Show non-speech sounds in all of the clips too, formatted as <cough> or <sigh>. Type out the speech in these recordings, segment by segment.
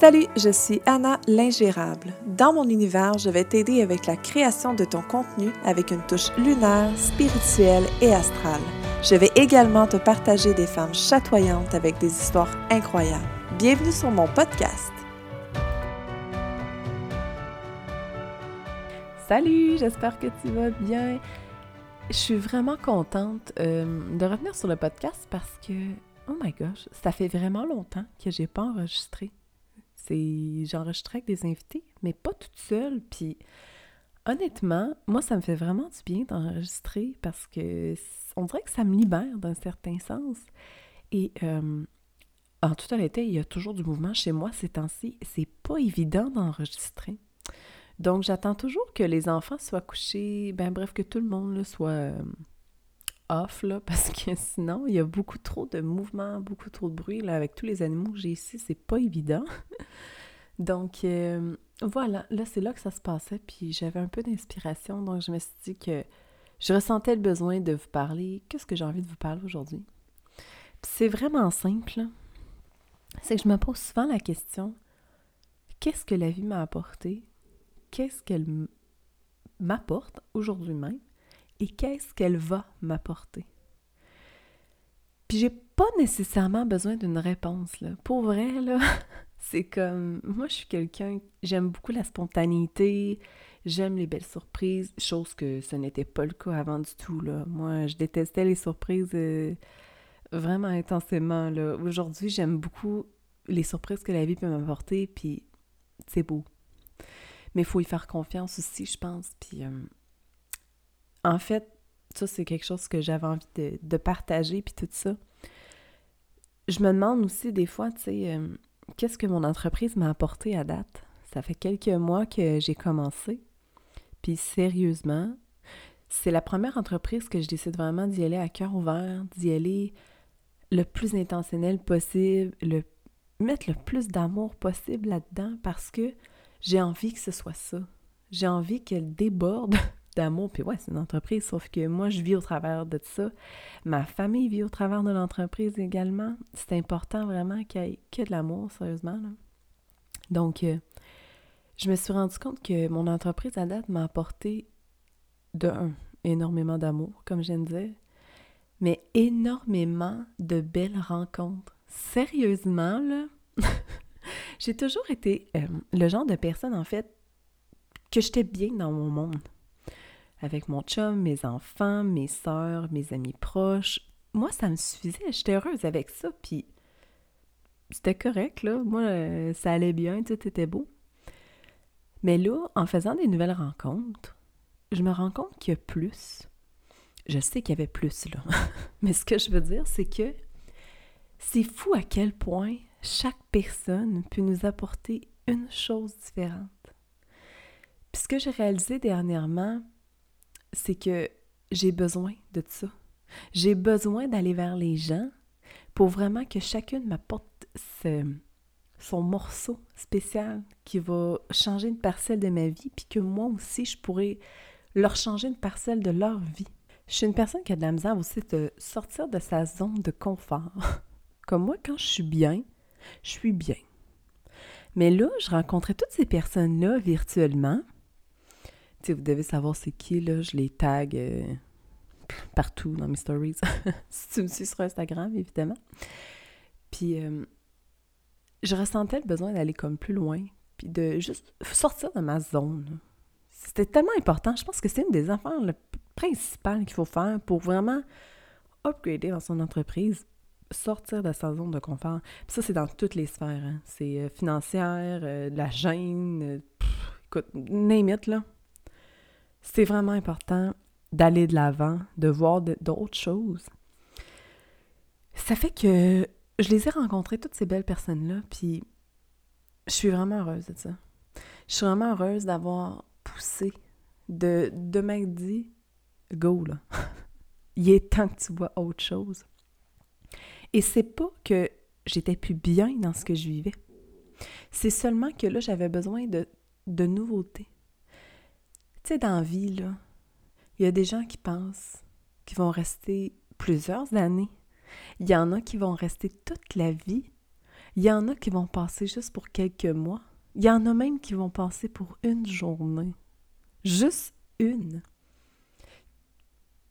Salut, je suis Anna l'ingérable. Dans mon univers, je vais t'aider avec la création de ton contenu avec une touche lunaire, spirituelle et astrale. Je vais également te partager des femmes chatoyantes avec des histoires incroyables. Bienvenue sur mon podcast. Salut, j'espère que tu vas bien. Je suis vraiment contente euh, de revenir sur le podcast parce que, oh my gosh, ça fait vraiment longtemps que j'ai pas enregistré. C'est j'enregistrais avec des invités, mais pas toute seule. Puis honnêtement, moi, ça me fait vraiment du bien d'enregistrer parce que on dirait que ça me libère d'un certain sens. Et en toute honnêteté, il y a toujours du mouvement chez moi ces temps-ci. C'est pas évident d'enregistrer. Donc, j'attends toujours que les enfants soient couchés, ben bref, que tout le monde soit off, là, parce que <laughs> sinon, il y a beaucoup trop de mouvements, beaucoup trop de bruit, là, avec tous les animaux que j'ai ici, c'est pas évident. <laughs> donc, euh, voilà, là, c'est là que ça se passait, puis j'avais un peu d'inspiration, donc je me suis dit que je ressentais le besoin de vous parler. Qu'est-ce que j'ai envie de vous parler aujourd'hui? c'est vraiment simple, c'est que je me pose souvent la question, qu'est-ce que la vie m'a apporté? Qu'est-ce qu'elle m'apporte aujourd'hui même? Et qu'est-ce qu'elle va m'apporter? Puis j'ai pas nécessairement besoin d'une réponse là. Pour vrai <laughs> c'est comme moi je suis quelqu'un j'aime beaucoup la spontanéité, j'aime les belles surprises, chose que ce n'était pas le cas avant du tout. Moi, je détestais les surprises euh, vraiment intensément. Aujourd'hui, j'aime beaucoup les surprises que la vie peut m'apporter puis c'est beau. Mais il faut y faire confiance aussi, je pense. Puis euh, en fait, ça, c'est quelque chose que j'avais envie de, partager, puis tout ça. Je me demande aussi des fois, tu sais, euh, qu'est-ce que mon entreprise m'a apporté à date? Ça fait quelques mois que j'ai commencé. Puis sérieusement, c'est la première entreprise que je décide vraiment d'y aller à cœur ouvert, d'y aller le plus intentionnel possible, le, mettre le plus d'amour possible là-dedans parce que j'ai envie que ce soit ça. J'ai envie qu'elle déborde d'amour. Puis ouais, c'est une entreprise, sauf que moi, je vis au travers de ça. Ma famille vit au travers de l'entreprise également. C'est important vraiment qu'il y ait que de l'amour, sérieusement. Donc, euh, je me suis rendu compte que mon entreprise à date m'a apporté, de un, énormément d'amour, comme je viens de mais énormément de belles rencontres. Sérieusement, là, <laughs> j'ai toujours été euh, le genre de personne, en fait, que j'étais bien dans mon monde avec mon chum, mes enfants, mes soeurs, mes amis proches. Moi, ça me suffisait. J'étais heureuse avec ça. Puis c'était correct, là. Moi, euh, ça allait bien, tout était beau. Mais là, en faisant des nouvelles rencontres, je me rends compte qu'il y a plus. Je sais qu'il y avait plus, là. <laughs> Mais ce que je veux dire, c'est que c'est fou à quel point chaque personne peut nous apporter une chose différente. Puis ce que j'ai réalisé dernièrement, c'est que j'ai besoin de ça. J'ai besoin d'aller vers les gens pour vraiment que chacune m'apporte son morceau spécial qui va changer une parcelle de ma vie, puis que moi aussi, je pourrais leur changer une parcelle de leur vie. Je suis une personne qui a de la misère aussi de sortir de sa zone de confort. <laughs> Comme moi, quand je suis bien, je suis bien. Mais là, je rencontrais toutes ces personnes-là virtuellement, vous devez savoir c'est qui, là. Je les tag euh, partout dans mes stories. <laughs> si tu me suis sur Instagram, évidemment. Puis, euh, je ressentais le besoin d'aller comme plus loin, puis de juste sortir de ma zone. C'était tellement important. Je pense que c'est une des affaires principales qu'il faut faire pour vraiment upgrader dans son entreprise, sortir de sa zone de confort. Puis ça, c'est dans toutes les sphères. Hein. C'est euh, financière, la gêne, écoute, name it, là c'est vraiment important d'aller de l'avant, de voir d'autres choses. Ça fait que je les ai rencontrées, toutes ces belles personnes-là, puis je suis vraiment heureuse de ça. Je suis vraiment heureuse d'avoir poussé, de, de m'être dit, go là, <laughs> il est temps que tu vois autre chose. Et c'est pas que j'étais plus bien dans ce que je vivais. C'est seulement que là, j'avais besoin de, de nouveautés. Dans la vie, il y a des gens qui pensent qu'ils vont rester plusieurs années. Il y en a qui vont rester toute la vie. Il y en a qui vont passer juste pour quelques mois. Il y en a même qui vont passer pour une journée. Juste une.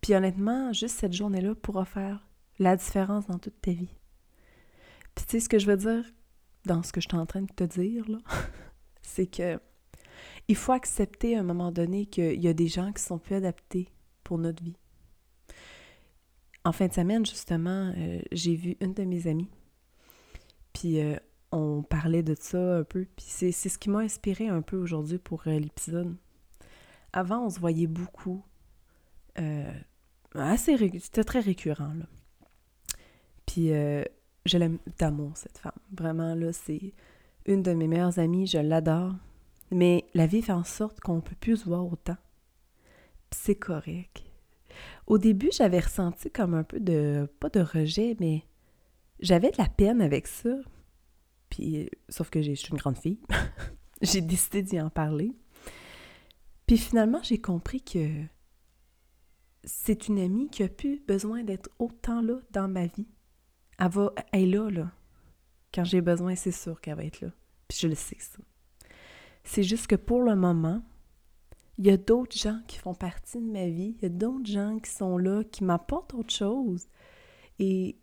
Puis honnêtement, juste cette journée-là pourra faire la différence dans toute ta vie. Puis tu sais ce que je veux dire dans ce que je suis en train de te dire, <laughs> c'est que il faut accepter à un moment donné qu'il y a des gens qui sont plus adaptés pour notre vie. En fin de semaine, justement, euh, j'ai vu une de mes amies, puis euh, on parlait de ça un peu, puis c'est ce qui m'a inspiré un peu aujourd'hui pour euh, l'épisode. Avant, on se voyait beaucoup, assez c'était très récurrent, là. Puis je l'aime d'amour, cette femme. Vraiment, là, c'est une de mes meilleures amies, je l'adore. Mais la vie fait en sorte qu'on ne peut plus se voir autant. c'est correct. Au début, j'avais ressenti comme un peu de, pas de rejet, mais j'avais de la peine avec ça. Puis, sauf que je suis une grande fille. <laughs> j'ai décidé d'y en parler. Puis finalement, j'ai compris que c'est une amie qui a plus besoin d'être autant là dans ma vie. Elle va, elle est là, là. Quand j'ai besoin, c'est sûr qu'elle va être là. Puis je le sais, ça. C'est juste que pour le moment, il y a d'autres gens qui font partie de ma vie, il y a d'autres gens qui sont là, qui m'apportent autre chose. Et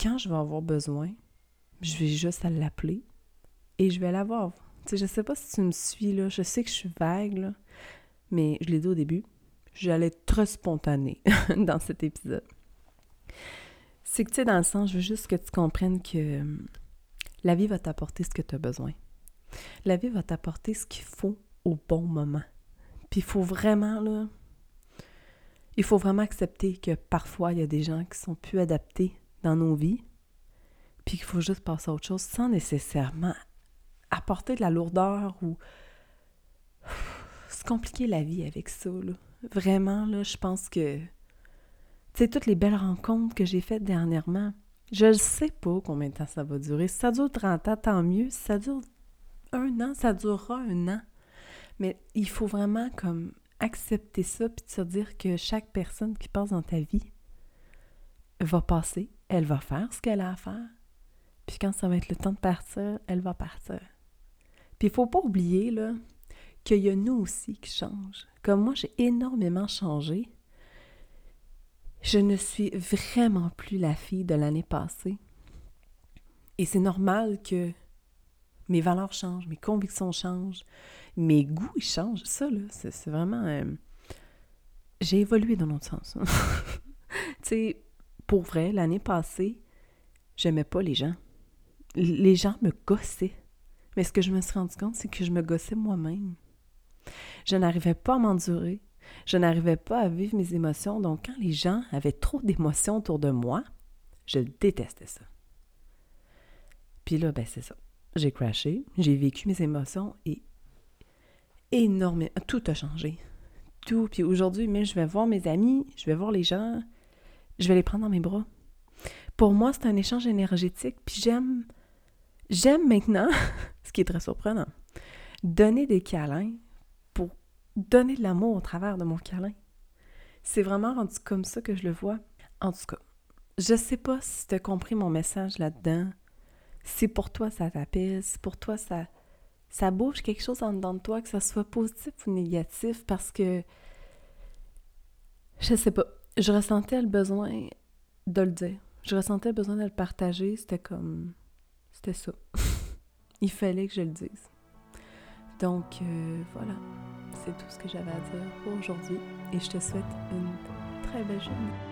quand je vais avoir besoin, je vais juste l'appeler et je vais l'avoir. Tu sais, je sais pas si tu me suis là, je sais que je suis vague mais je l'ai dit au début, j'allais être très spontanée <laughs> dans cet épisode. C'est que tu sais, dans le sens, je veux juste que tu comprennes que hum, la vie va t'apporter ce que tu as besoin. La vie va t'apporter ce qu'il faut au bon moment. Puis il faut vraiment, là, il faut vraiment accepter que parfois, il y a des gens qui sont plus adaptés dans nos vies, puis qu'il faut juste passer à autre chose sans nécessairement apporter de la lourdeur ou se compliquer la vie avec ça. Vraiment, là, je pense que, sais, toutes les belles rencontres que j'ai faites dernièrement, je ne sais pas combien de temps ça va durer. Si ça dure 30 ans, tant mieux. Si ça dure un an, ça durera un an. Mais il faut vraiment comme accepter ça puis se dire que chaque personne qui passe dans ta vie va passer, elle va faire ce qu'elle a à faire. Puis quand ça va être le temps de partir, elle va partir. Puis il faut pas oublier là qu'il y a nous aussi qui changent. Comme moi, j'ai énormément changé. Je ne suis vraiment plus la fille de l'année passée. Et c'est normal que mes valeurs changent, mes convictions changent, mes goûts ils changent. Ça, là, c'est vraiment. Euh, j'ai évolué dans l'autre sens. <laughs> tu sais, pour vrai, l'année passée, j'aimais pas les gens. Les gens me gossaient. Mais ce que je me suis rendu compte, c'est que je me gossais moi-même. Je n'arrivais pas à m'endurer. Je n'arrivais pas à vivre mes émotions. Donc, quand les gens avaient trop d'émotions autour de moi, je détestais ça. Puis là, ben, c'est ça j'ai crashé, j'ai vécu mes émotions et énormément, tout a changé. Tout. Puis aujourd'hui, mais je vais voir mes amis, je vais voir les gens, je vais les prendre dans mes bras. Pour moi, c'est un échange énergétique, puis j'aime, j'aime maintenant, <laughs> ce qui est très surprenant, donner des câlins pour donner de l'amour au travers de mon câlin. C'est vraiment rendu comme ça que je le vois. En tout cas, je sais pas si tu as compris mon message là-dedans si pour toi ça t'apaise, si pour toi ça, ça bouge quelque chose en dedans de toi, que ça soit positif ou négatif, parce que je sais pas, je ressentais le besoin de le dire. Je ressentais le besoin de le partager. C'était comme. C'était ça. <laughs> Il fallait que je le dise. Donc euh, voilà, c'est tout ce que j'avais à dire pour aujourd'hui et je te souhaite une très belle journée.